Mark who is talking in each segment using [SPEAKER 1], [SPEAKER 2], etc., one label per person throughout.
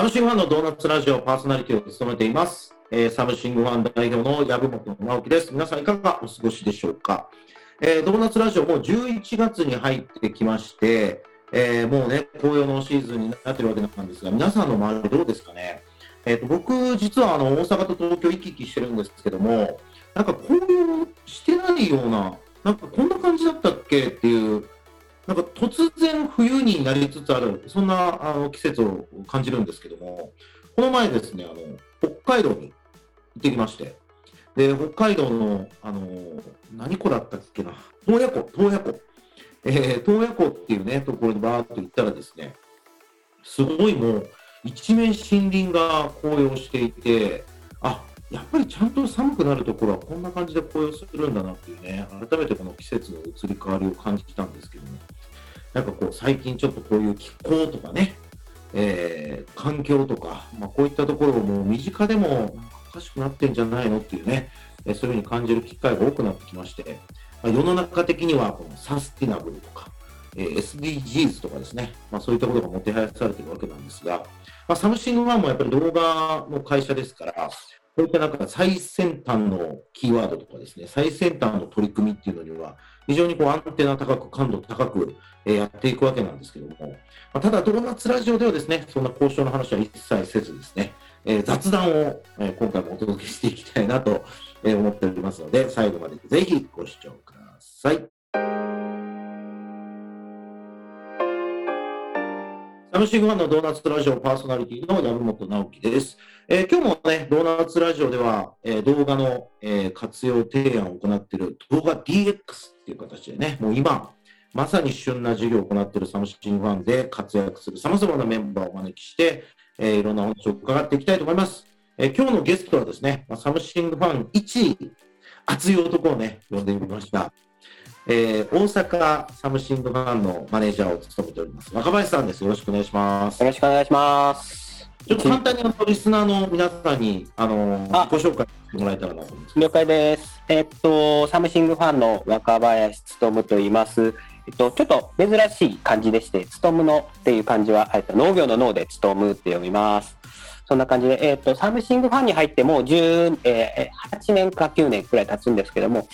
[SPEAKER 1] サムシングファンのドーナツラジオパーソナリティを務めています。えーサムシングファン代表の籔本直樹です。皆さんいかがお過ごしでしょうか？えードーナツラジオもう11月に入ってきまして、えーもうね、紅葉のシーズンになってるわけなんですが、皆さんの周りどうですかね？えーと僕、実はあの大阪と東京行き来してるんですけども、なんか紅葉してないような、なんかこんな感じだったっけ？っていう、なんか突然冬になりつつある、そんなあの季節を感じるんですけども、この前ですね、あの北海道に行ってきまして、で北海道の、あの何湖だったっけな、洞爺湖、洞爺湖、えー、洞爺湖っていうね、ところにバーっと行ったらですね、すごいもう、一面森林が紅葉していて、あやっぱりちゃんと寒くなるところはこんな感じで紅葉するんだなっていうね、改めてこの季節の移り変わりを感じてたんですけども、なんかこう、最近ちょっとこういう気候とかね、えー環境とか、まあ、こういったところをもう身近でもおかしくなってんじゃないのっていうね、えそういうふうに感じる機会が多くなってきまして、まあ、世の中的にはこのサスティナブルとか、えー SDGs とかですね、まあ、そういったことがもてはやされてるわけなんですが、まあ、サムシングファンもやっぱり動画の会社ですから、こういったなんか最先端のキーワードとかですね、最先端の取り組みっていうのには、非常にこうアンテナ高く、感度高く、えやっていくわけなんですけども、ま、ただ、ドーナツラジオではですね、そんな交渉の話は一切せずですね、え雑談を、え今回もお届けしていきたいなと、思っておりますので、最後までぜひご視聴ください。サムシングファンのドーナツラジオパーソナリティの籔本直樹です。えー今日もね、ドーナツラジオでは、えー動画の、えー活用提案を行っている動画 DX っていう形でね、もう今、まさに旬な授業を行っているサムシングファンで活躍する様々なメンバーをお招きして、えーいろんなお話を伺っていきたいと思います。えー今日のゲストはですね、まあサムシングファン1位、熱い男をね、呼んでみました。えー大阪サムシングファンのマネージャーを務めております。若林さんです。よろしくお願いします
[SPEAKER 2] よ。ろしくお願いします。
[SPEAKER 1] ちょっと簡単にあのリスナーの皆さんにあの
[SPEAKER 2] あ
[SPEAKER 1] ご紹介してもらえたらなと思うんです。
[SPEAKER 2] 了解です。えっと、サムシングファンの若林勉と言います。えっと、ちょっと珍しい漢字でして、勉のっていう漢字は、えっと、農業の農で勉って読みます。そんな感じで、えっと、サムシングファンに入ってもう10、えー8年か9年くらい経つんですけども、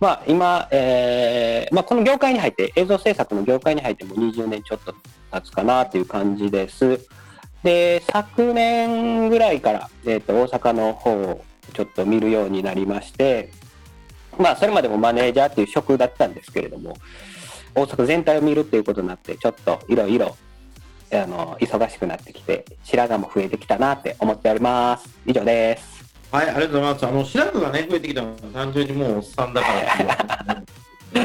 [SPEAKER 2] まあ、今、えーまあ、この業界に入って、映像制作の業界に入っても20年ちょっと経つかなという感じです。で、昨年ぐらいから、えっと、大阪の方をちょっと見るようになりまして、まあ、それまでもマネージャーっていう職だったんですけれども、大阪全体を見るっていうことになって、ちょっといろいろ、あの、忙しくなってきて、白髪も増えてきたなって思っております。以上です。
[SPEAKER 1] はい、ありがとうございます。あの白髪がね増えてきたのは単純にもうおっさんだから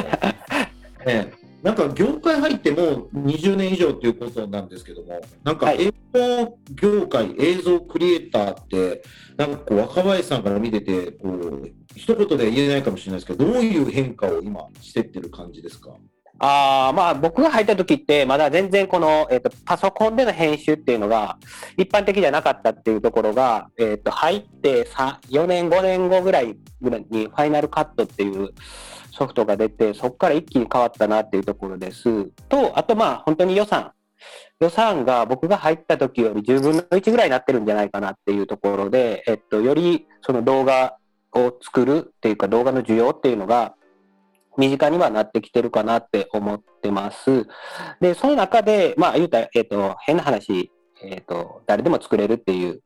[SPEAKER 1] ね。ねなんか業界入ってもう20年以上ということなんですけども、なんか
[SPEAKER 2] はい
[SPEAKER 1] 映像業界、映像クリエイターって、なんかこう若林さんから見てて、こう一言で言えないかもしれないですけど、どういう変化を今してってる感じですか？
[SPEAKER 2] あまあ僕が入った時ってまだ全然この、えっとパソコンでの編集っていうのが一般的じゃなかったっていうところが、えっと入って4年5年後ぐらいぐらいにファイナルカットっていうソフトが出てそこから一気に変わったなっていうところです。とあとまあ本当に予算。予算が僕が入った時より10分の1ぐらいになってるんじゃないかなっていうところで、えっと、よりその動画を作るっていうか動画の需要っていうのが身近にはなってきてるかなって思ってます。で、その中で、まあ言うたら、えっ、と、変な話、えっ、と、誰でも作れるっていう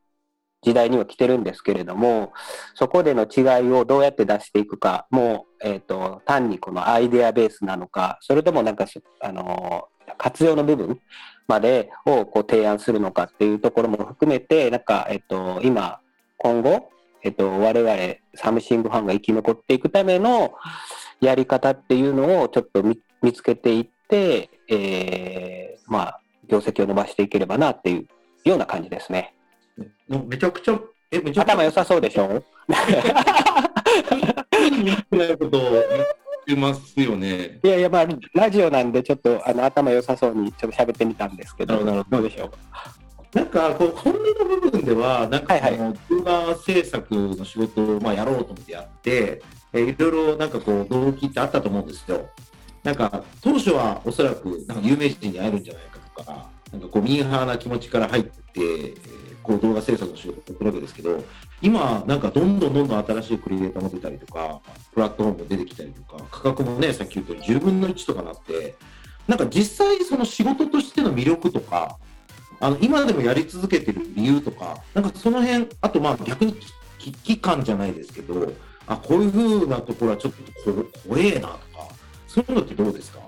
[SPEAKER 2] 時代には来てるんですけれども、そこでの違いをどうやって出していくか、もう、えっ、と、単にこのアイデアベースなのか、それともなんか、あの活用の部分までをこう提案するのかっていうところも含めて、なんか、えっ、と、今、今後、えっ、と、我々、サムシングファンが生き残っていくための、やり方っていうのをちょっと見見つけていって、えーまあ、業績を伸ばしていければなっていうような感じですね。
[SPEAKER 1] のめちゃくちゃ、え、めちゃくちゃ
[SPEAKER 2] 頭良さそうでしょ？
[SPEAKER 1] いますよね。
[SPEAKER 2] いやいや、まあ、ラジオなんでちょっとあの頭良さそうにちょっと喋ってみたんですけど、
[SPEAKER 1] なるほど
[SPEAKER 2] どうでしょう？
[SPEAKER 1] なんかこう本音の部分では、なんか
[SPEAKER 2] はいはい
[SPEAKER 1] 動画制作の仕事をまあやろうと思ってやって、えーいろいろなんかこう動機ってあったと思うんですよ。なんか当初はおそらくなんか有名人に会えるんじゃないかとか、なんかこうミーハーな気持ちから入って、えーこう動画制作の仕事をするわけですけど、今、なんかどんどんどんどん新しいクリエイターも出たりとか、プラットフォームも出てきたりとか、価格もね、さっき言ったように10分の1とかなって、なんか実際その仕事としての魅力とか、あの今でもやり続けてる理由とか、なんかその辺、あとまあ逆に危機感じゃないですけど、あこういうふうなところはちょっとこ怖えなとか、そういうのってどうですか？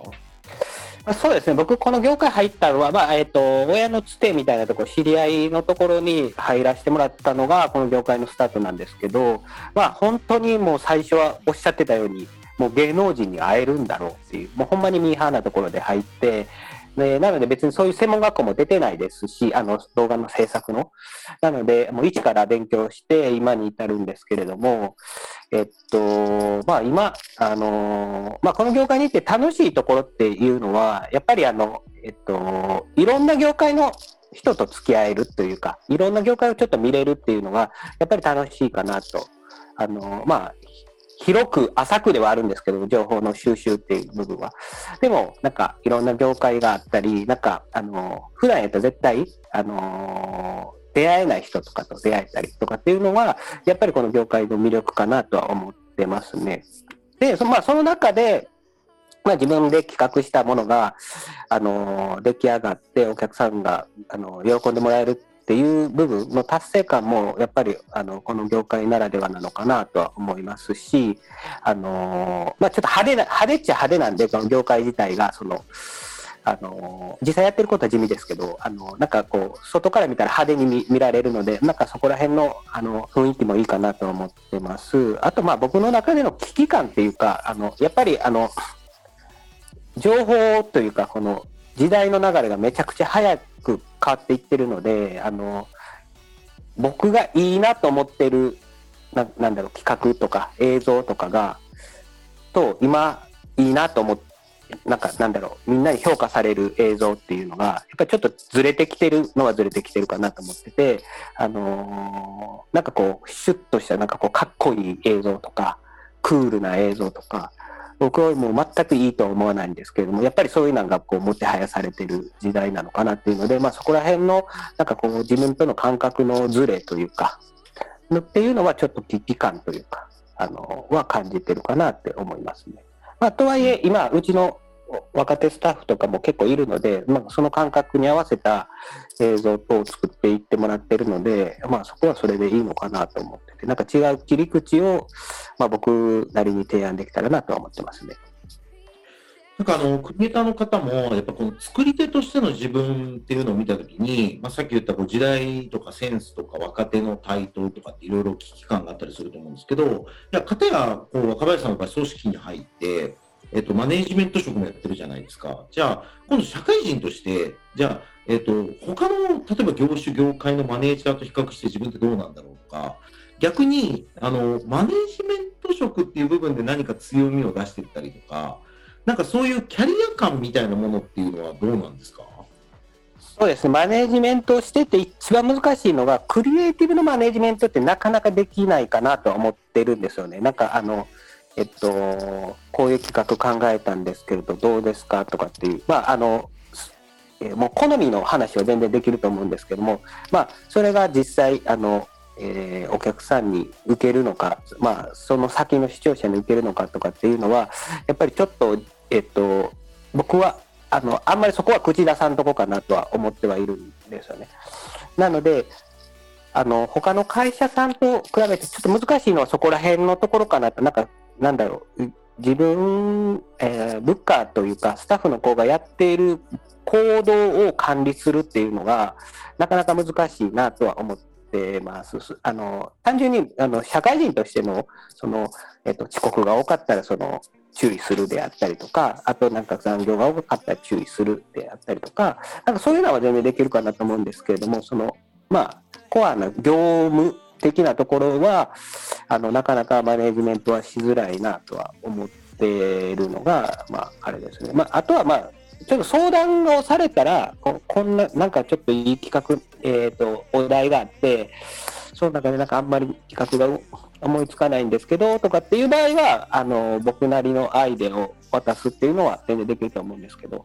[SPEAKER 2] そうですね、僕、この業界入ったのは、まあえーと、親のつてみたいなところ、知り合いのところに入らせてもらったのが、この業界のスタートなんですけど、まあ、本当にもう最初はおっしゃってたように、もう芸能人に会えるんだろうっていう、もうほんまにミーハーなところで入って、でなので別にそういう専門学校も出てないですし、あの動画の制作の。なので、もう一から勉強して今に至るんですけれども、えっと、まあ今、あの、まあこの業界に行って楽しいところっていうのは、やっぱりあの、えっと、いろんな業界の人と付き合えるというか、いろんな業界をちょっと見れるっていうのが、やっぱり楽しいかなと。あの、まあ、広く浅くではあるんですけど、情報の収集っていう部分は。でも、なんかいろんな業界があったり、なんか、あの、普段やったら絶対、あの出会えない人とかと出会えたりとかっていうのは、やっぱりこの業界の魅力かなとは思ってますね。で、そ,、まあ、その中で、まあ、自分で企画したものが、あの出来上がってお客さんが、あの喜んでもらえるっていう部分の達成感もやっぱりあのこの業界ならではなのかなとは思いますし、あのまあ、ちょっと派手な派手っちゃ派手なんでこの業界自体がその。あの実際やってることは地味ですけどあのなんかこう外から見たら派手に見られるのでなんかそこら辺のあの雰囲気もいいかなと思ってます。あとまあ僕の中での危機感っていうかあのやっぱりあの情報というかこの時代の流れがめちゃくちゃ早く変わっていってるので、あの、僕がいいなと思ってる、ななんだろう、企画とか映像とかが、と、今、いいなと思って、なんか、なんだろう、みんなに評価される映像っていうのが、やっぱりちょっとずれてきてるのはずれてきてるかなと思ってて、あのー、なんかこう、シュッとした、なんかこう、かっこいい映像とか、クールな映像とか、僕はもう全くいいとは思わないんですけれども、やっぱりそういうのがこうもてはやされてる時代なのかなっていうので、まあそこら辺のなんかこう自分との感覚のズレというか、っていうのはちょっと危機感というか、あの、は感じてるかなって思いますね。まあとはいえ、今、うちの若手スタッフとかも結構いるので、まあ、その感覚に合わせた映像等を作っていってもらってるので、まあ、そこはそれでいいのかなと思ってて、なんか違う切り口を、まあ、僕なりに提案できたらなとは思ってますね。
[SPEAKER 1] なんかあの、クリエイターの方も、やっぱこの作り手としての自分っていうのを見たときに、まあ、さっき言ったこう時代とかセンスとか若手の台頭とかっていろいろ危機感があったりすると思うんですけど、いや、かたやこう若林さんの場合組織に入って、えっと、マネージメント職もやってるじゃないですか。じゃあ、今度社会人として、じゃあ、えっと、他の、例えば業種、業界のマネージャーと比較して自分ってどうなんだろうとか、逆に、あの、マネージメント職っていう部分で何か強みを出していったりとか、なんかそういうキャリア感みたいなものっていうのはどうなんですか？
[SPEAKER 2] そうですね、マネジメントをしてて一番難しいのが、クリエイティブのマネジメントってなかなかできないかなと思ってるんですよね。なんかあの、えっと、こういう企画考えたんですけれど、どうですかとかっていう、まあ、あの、え、もう好みの話は全然できると思うんですけども、まあ、それが実際、あの、えー、お客さんに受けるのか、まあ、その先の視聴者に受けるのかとかっていうのは、やっぱりちょっと、えっと、僕は、あの、あんまりそこは口出さんとこかなとは思ってはいるんですよね。なので、あの、他の会社さんと比べてちょっと難しいのはそこら辺のところかなと、なんかなんだろう、自分、えー、部下というか、スタッフの子がやっている行動を管理するっていうのが、なかなか難しいなとは思ってます。あの単純にあの社会人としてのその、えっと、遅刻が多かったらその注意するであったりとか、あとなんか残業が多かったら注意するであったりとか、なんかそういうのは全然できるかなと思うんですけれども、そのまあ、コアな業務的なところは、あの、なかなかマネジメントはしづらいなとは思っているのが、まあ、あれですね。まあ、あとは、まあ、ちょっと相談をされたら、ここんな、なんかちょっといい企画、えっ、ー、と、お題があって、その中でなんかあんまり企画が思いつかないんですけど、とかっていう場合は、あの、僕なりのアイデアを渡すっていうのは全然できると思うんですけど、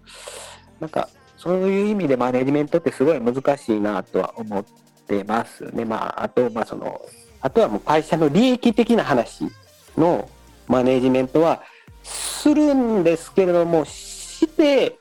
[SPEAKER 2] なんか、そういう意味でマネジメントってすごい難しいなとは思っってますね。まあ、あと、まあ、その、あとはもう会社の利益的な話のマネジメントはするんですけれども、して、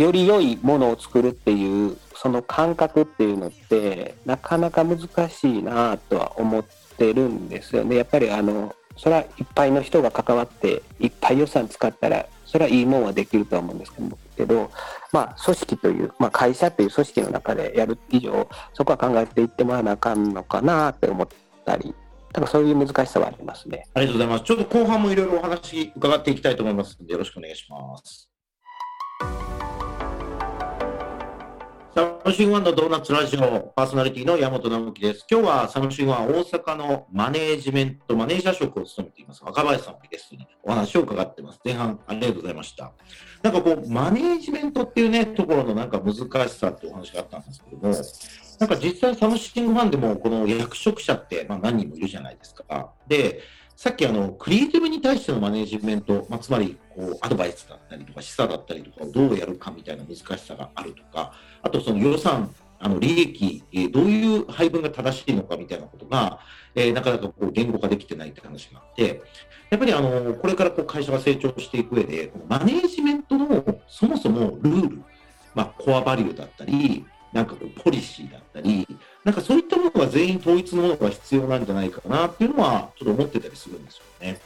[SPEAKER 2] より良いものを作るっていう、その感覚っていうのって、なかなか難しいなとは思ってるんですよね。やっぱりあの、それはいっぱいの人が関わって、いっぱい予算使ったら、それはいいもんはできるとは思うんですけど、まあ、組織という、まあ、会社という組織の中でやる以上、そこは考えていってもらわなあかんのかなって思ったり、だからそういう難しさはありますね。
[SPEAKER 1] ありがとうございます。ちょっと後半もいろいろお話伺っていきたいと思いますので、よろしくお願いします。サムシンワンのドーナツラジオパーソナリティの山本直樹です。今日はサムシンワン大阪のマネージメント、マネージャー職を務めています若林さんをゲストにお話を伺ってます。前半ありがとうございました。なんかこう、マネージメントっていうね、ところのなんか難しさってお話があったんですけども、なんか実際サムシングファンでもこの役職者ってまあ何人もいるじゃないですか。で、さっきあのクリエイティブに対してのマネジメント、まあ、つまりこうアドバイスだったりとか示唆だったりとかをどうやるかみたいな難しさがあるとか、あとその予算、あの利益、え、どういう配分が正しいのかみたいなことが、え、なかなかこう言語化できてないって話があって、やっぱりあのこれからこう会社が成長していく上で、このマネジメントのそもそもルール、まあ、コアバリューだったり、なんかこうポリシーだったり、なんかそういったものが全員統一のものが必要なんじゃないかなっていうのは、ちょっと思ってたりするんですよね。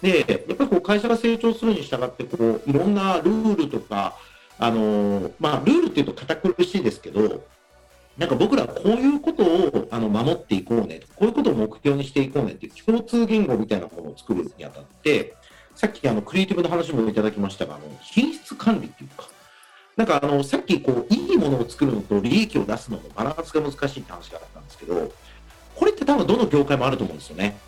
[SPEAKER 1] で、やっぱりこう会社が成長するに従って、こういろんなルールとか、あのまあ、ルールっていうと堅苦しいですけど、なんか僕らこういうことをあの守っていこうね、こういうことを目標にしていこうねっていう共通言語みたいなものを作るにあたって、さっきあのクリエイティブの話もいただきましたが、あの品質管理っていうか、なんかあのさっきこういいものを作るのと利益を出すののバランスが難しいって話があったんですけど、これって多分どの業界もあると思うんですよね。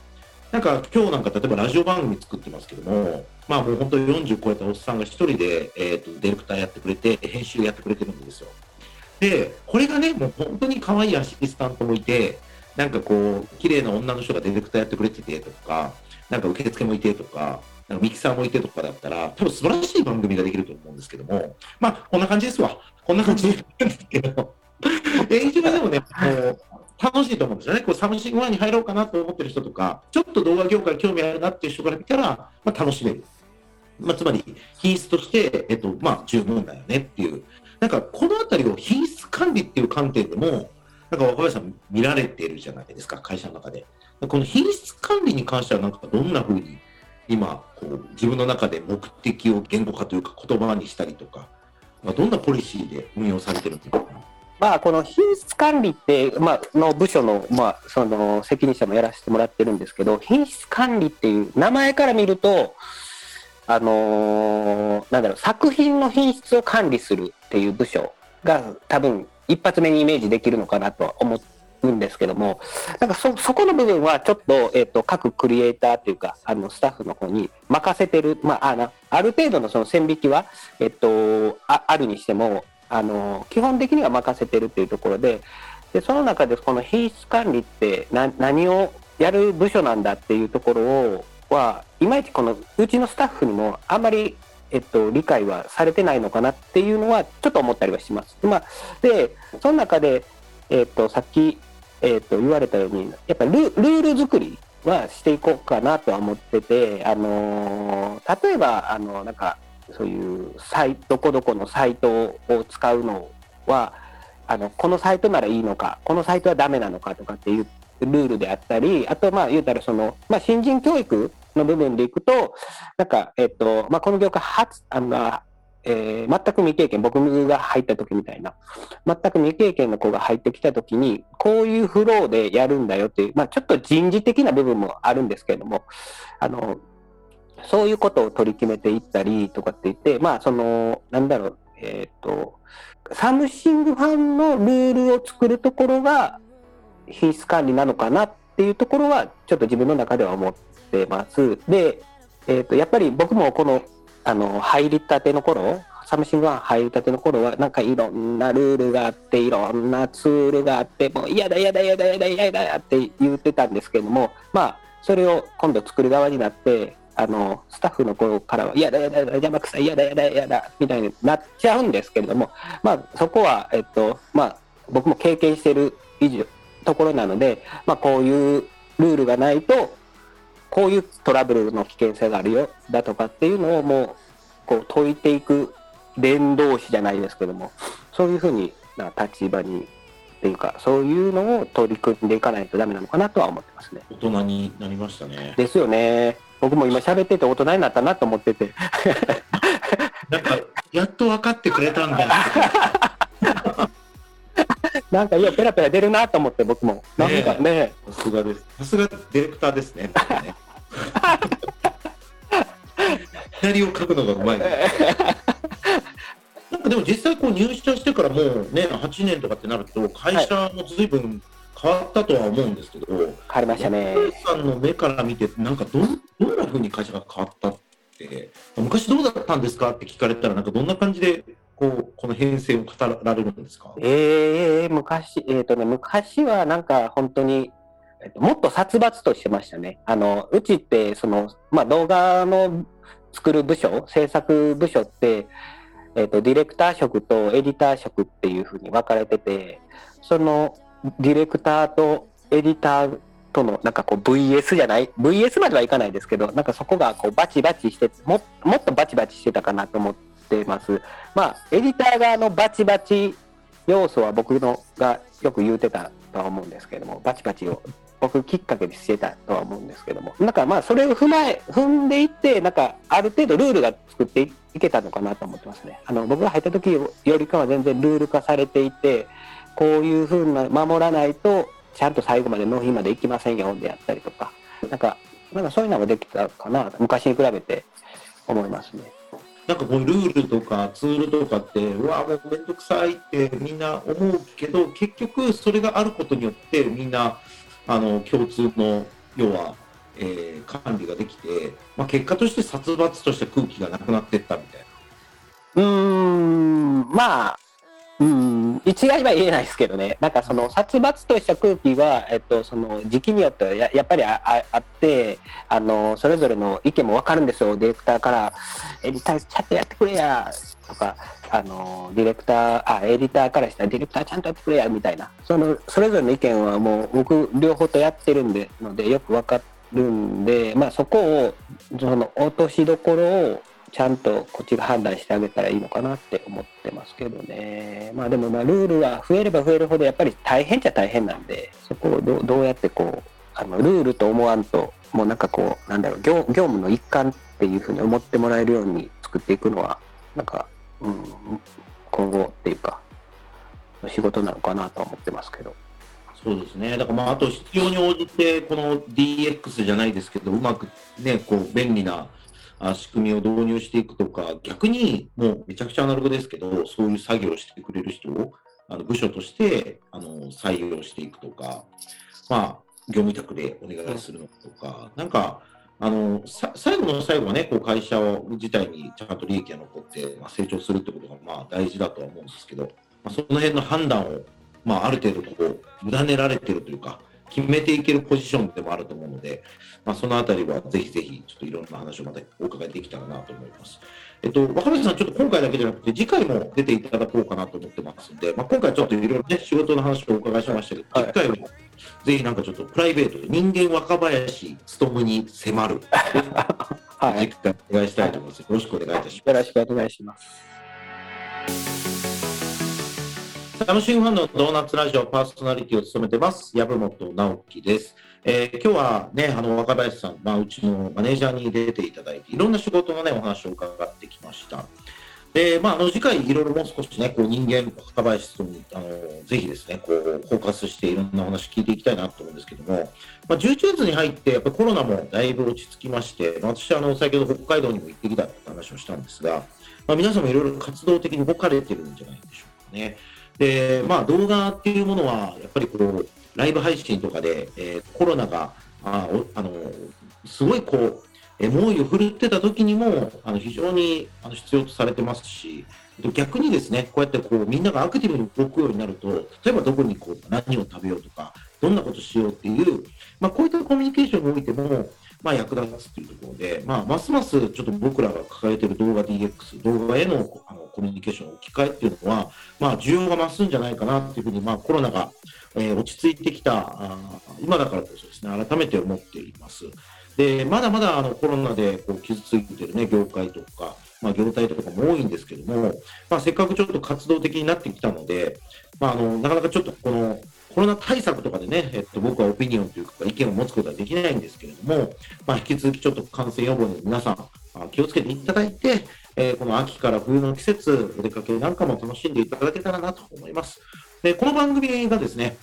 [SPEAKER 1] なんか今日なんか例えばラジオ番組作ってますけども、まあもう本当に40超えたおっさんが一人で、えーと、ディレクターやってくれて、編集やってくれてるんですよ。で、これがね、もう本当に可愛いアシスタントもいて、なんかこう、綺麗な女の人がディレクターやってくれててとか、なんか受付もいてとか、なんかミキサーもいてとかだったら、多分素晴らしい番組ができると思うんですけども、まあ、こんな感じですわ。こんな感じなんですけど、演じでもね、もう、楽しいと思うんですよね。こうサムシングワンに入ろうかなと思ってる人とか、ちょっと動画業界興味あるなっていう人から見たら、まあ、楽しめる。まあ、つまり、品質として、えっと、まあ、十分だよねっていう。なんか、このあたりを品質管理っていう観点でも、なんか若林さん見られてるじゃないですか、会社の中で。この品質管理に関しては、なんかどんなふうに今こう自分の中で目的を言語化というか言葉にしたりとか、まあ、どんなポリシーで運用されてるんですか？
[SPEAKER 2] まあ、この品質管理って、まあの部署の,、まあ、その責任者もやらせてもらってるんですけど、品質管理っていう名前から見ると、あのー、なんだろう、作品の品質を管理するっていう部署が多分一発目にイメージできるのかなとは思っうんですけども、なんかそ、そこの部分はちょっと、えっ、ー、と、各クリエイターというか、あの、スタッフの方に任せてる、まあ、あ、ある程度のその線引きは、えっ、ー、と、ああるにしても、あの、基本的には任せてるっていうところで、で、その中でこの品質管理ってな何をやる部署なんだっていうところを、は、いまいちこの、うちのスタッフにもあんまりえっと、理解はされてないのかなっていうのはちょっと思ったりはします。まあ、で、その中で、えっと、さっきえー、と言われたように、やっぱルール作りはしていこうかなとは思ってて、あのー、例えば、あのなんか、そういうサイどこどこのサイトを使うのは、あのこのサイトならいいのか、このサイトはダメなのかとかっていうルールであったり、あと、まあ、言うたらその、まあ、新人教育の部分でいくと、なんか、えっと、まあ、この業界初、あの、えー、全く未経験、僕が入った時みたいな、全く未経験の子が入ってきた時に、こういうフローでやるんだよっていう、まあ、ちょっと人事的な部分もあるんですけれども、あの、そういうことを取り決めていったりとかって言って、まあ、その、なんだろう、えっ、ー、と、サムシングファンのルールを作るところが品質管理なのかなっていうところは、ちょっと自分の中では思ってます。で、えっ、ー、と、やっぱり僕もこのあの入りたての頃サムシングワン入りたての頃はなんかいろんなルールがあっていろんなツールがあってもう嫌だ嫌だ嫌だ嫌だ嫌だって言ってたんですけどもまあそれを今度作る側になってあのスタッフの頃からは嫌だ嫌だ邪魔くさい嫌だ嫌だ嫌だみたいになっちゃうんですけれどもまあそこはえっとまあ僕も経験してる以上ところなので、まあ、こういうルールがないとこういうトラブルの危険性があるよだとかっていうのをもうこう解いていく伝道師じゃないですけどもそういうふうにな立場にっていうかそういうのを取り組んでいかないとダメなのかなとは思ってますね。
[SPEAKER 1] 大人になりましたね。
[SPEAKER 2] ですよね。僕も今喋ってて大人になったなと思ってて。
[SPEAKER 1] なんかやっと分かってくれたんだ。
[SPEAKER 2] なんかいやペラペラ出るなと思って僕も。なんかね。
[SPEAKER 1] さすがです。さすがディレクターですね。左を書くのがうまい、ね。なんかでも実際こう入社してからもうね8年とかってなると会社も随分変わったとは思うんですけど、変
[SPEAKER 2] わりましたね。
[SPEAKER 1] さんの目から見てなんかどどんなふうに会社が変わったって昔どうだったんですかって聞かれたらなんかどんな感じでこうこの編成を語られるんですか？
[SPEAKER 2] ええー、昔えっ、ー、とね昔はなんか本当にえっと、もっと殺伐としてましたね。あの、うちって、その、まあ、動画の作る部署、制作部署って、えっ、と、ディレクター職とエディター職っていうふうに分かれてて、その、ディレクターとエディターとの、なんかこう VS じゃない ?VS まではいかないですけど、なんかそこがこうバチバチしても、もっとバチバチしてたかなと思ってます。まあ、エディター側のバチバチ要素は僕のがよく言うてたとは思うんですけども、バチバチを僕きっかけにしてたとは思うんですけども、なんかまあそれを踏まえ、踏んでいって、なんかある程度ルールが作っていけたのかなと思ってますね。あの僕が入った時よりかは全然ルール化されていて、こういうふうな守らないと、ちゃんと最後まで納品まで行きませんよであったりとか、なんか、なんかそういうのができたかな、昔に比べて思いますね。
[SPEAKER 1] なんかこうルールとかツールとかって、うわ、もうめんどくさいってみんな思うけど、結局それがあることによってみんなあの共通の要は、えー、管理ができて、まあ、結果として殺伐とした空気がなくなっていったみたい
[SPEAKER 2] な。うーんまあうん、一概には言えないですけどね、なんかその殺伐とした空気は、えっと、その時期によってはややっぱりああって、あのそれぞれの意見も分かるんですよ、ディレクターから、エディターちゃんとやってくれやとか、あのディレクターあエディターからしたらディレクターちゃんとやってくれやみたいなそのそれぞれの意見はもう僕両方とやってるんでのでよく分かるんで、まあ、そこをその落としどころをちゃんとこっちが判断してあげたらいいのかなって思ってますけどね。まあでもまあルールは増えれば増えるほどやっぱり大変っちゃ大変なんで、そこをどどうやってこう、あのルールと思わんと、もうなんかこう、なんだろう業、業務の一環っていうふうに思ってもらえるように作っていくのは、なんかうん、今後っていうか、仕事なのかなと思ってますけど。
[SPEAKER 1] そうですね、だからまああと必要に応じて、この DX じゃないですけど、うまくね、こう便利な仕組みを導入していくとか、逆にもうめちゃくちゃアナログですけど、そういう作業をしてくれる人をあの部署としてあの採用していくとか、まあ、業務委託でお願いするのとか、なんか、あの最後の最後はね、こう会社自体にちゃんと利益が残って、まあ、成長するってことがまあ大事だとは思うんですけど、まあ、その辺の判断を、まあ、ある程度こう委ねられてるというか、決めていけるポジションでもあると思うので、まあ、そのあたりはぜひぜひ、ちょっといろんな話をまたお伺いできたらなと思います。えっと、若林さん、ちょっと今回だけじゃなくて、次回も出ていただこうかなと思ってますので、まあ、今回ちょっといろいろね、仕事の話をお伺いしましたけど、次回もぜひなんかちょっとプライベートで人間若林勉に迫る、はい、次回お願いしたいと思います。よろしくお願いいたします。
[SPEAKER 2] よろしくお願いします。
[SPEAKER 1] サムシングファンのドーナツラジオパーソナリティを務めてます、籔本直樹です。えー、今日はね、あの若林さん、まあ、うちのマネージャーに出ていただいて、いろんな仕事のね、お話を伺ってきました。で、まあ、あの次回いろいろもう少しね、こう人間、若林さんに、あの、ぜひですね、こう、フォーカスしていろんなお話聞いていきたいなと思うんですけども、まあ、11月に入って、やっぱコロナもだいぶ落ち着きまして、ま私、あの、先ほど北海道にも行ってきたって話をしたんですが、まあ、皆さんもいろいろ活動的に動かれてるんじゃないでしょうかね。で、まあ、動画っていうものは、やっぱりこう、ライブ配信とかで、えー、コロナが、ああの、すごいこう、猛威を振るってた時にもあの非常にあの必要とされてますし逆にですねこうやってこうみんながアクティブに動くようになると例えばどこにこう何を食べようとかどんなことしようっていう、まあ、こういったコミュニケーションにおいてもまあ、役立つというところで、まあ、ますますちょっと僕らが抱えている動画 DX、動画へのあのコミュニケーションの置き換えっていうのは、まあ、需要が増すんじゃないかなというふうに、まあ、コロナが、えー、落ち着いてきたあ今だからこそですね、改めて思っています。でまだまだあのコロナでこう傷ついてる、ね、業界とか、まあ、業態とかも多いんですけども、まあ、せっかくちょっと活動的になってきたので、まあ、あのなかなかちょっとこのコロナ対策とかでね、えっと、僕はオピニオンというか意見を持つことはできないんですけれども、まあ、引き続きちょっと感染予防に皆さん気をつけていただいて、えー、この秋から冬の季節、お出かけなんかも楽しんでいただけたらなと思います。でこの番組がですね、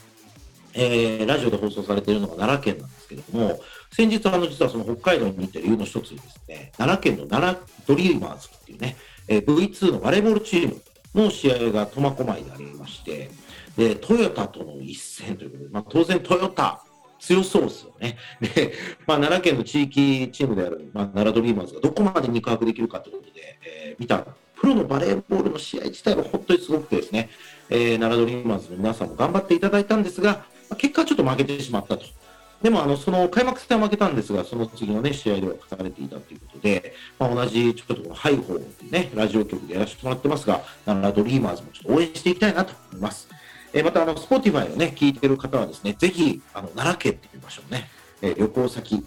[SPEAKER 1] えー、ラジオで放送されているのが奈良県なんですけれども、先日、あの実はその北海道に行った理由の一つにですね、奈良県の奈良ドリーマーズっていうね、えー、V2 のバレーボールチームの試合が苫小牧でありまして、で、トヨタとの一戦ということで、まあ、当然トヨタ、強そうですよね。で、まあ、奈良県の地域チームである、まあ、奈良ドリーマーズがどこまで肉薄できるかということで、えー、見た、プロのバレーボールの試合自体は本当にすごくてですね、えー、奈良ドリーマーズの皆さんも頑張っていただいたんですが、まあ、結果はちょっと負けてしまったと。でもあのその開幕戦は負けたんですが、その次の、ね、試合では勝たれていたということで、まあ、同じちょっとこのハイホーね、ラジオ局でやらせてもらってますが、奈良ドリーマーズもちょっと応援していきたいなと思います。えー、また、あの、スポティファイをね、聞いてる方はですね、ぜひ、あの、奈良県っていう場所をね、えー、旅行先、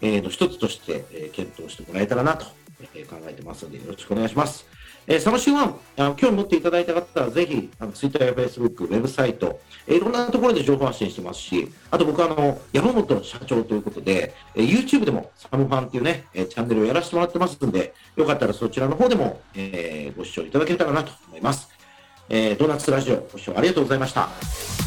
[SPEAKER 1] えー、の一つとして、えー、検討してもらえたらなと、えー、考えてますので、よろしくお願いします。えー、サムシンワン、あの興味持っていただいた方は、ぜひ、あのツイッターやフェイスブック、ウェブサイト、えー、いろんなところで情報発信してますし、あと僕はあの、山本社長ということで、えー、YouTube でもサムファンっていうね、えー、チャンネルをやらせてもらってますので、よかったらそちらの方でも、えー、ご視聴いただけたらなと思います。えー、ドーナツラジオご視聴ありがとうございました。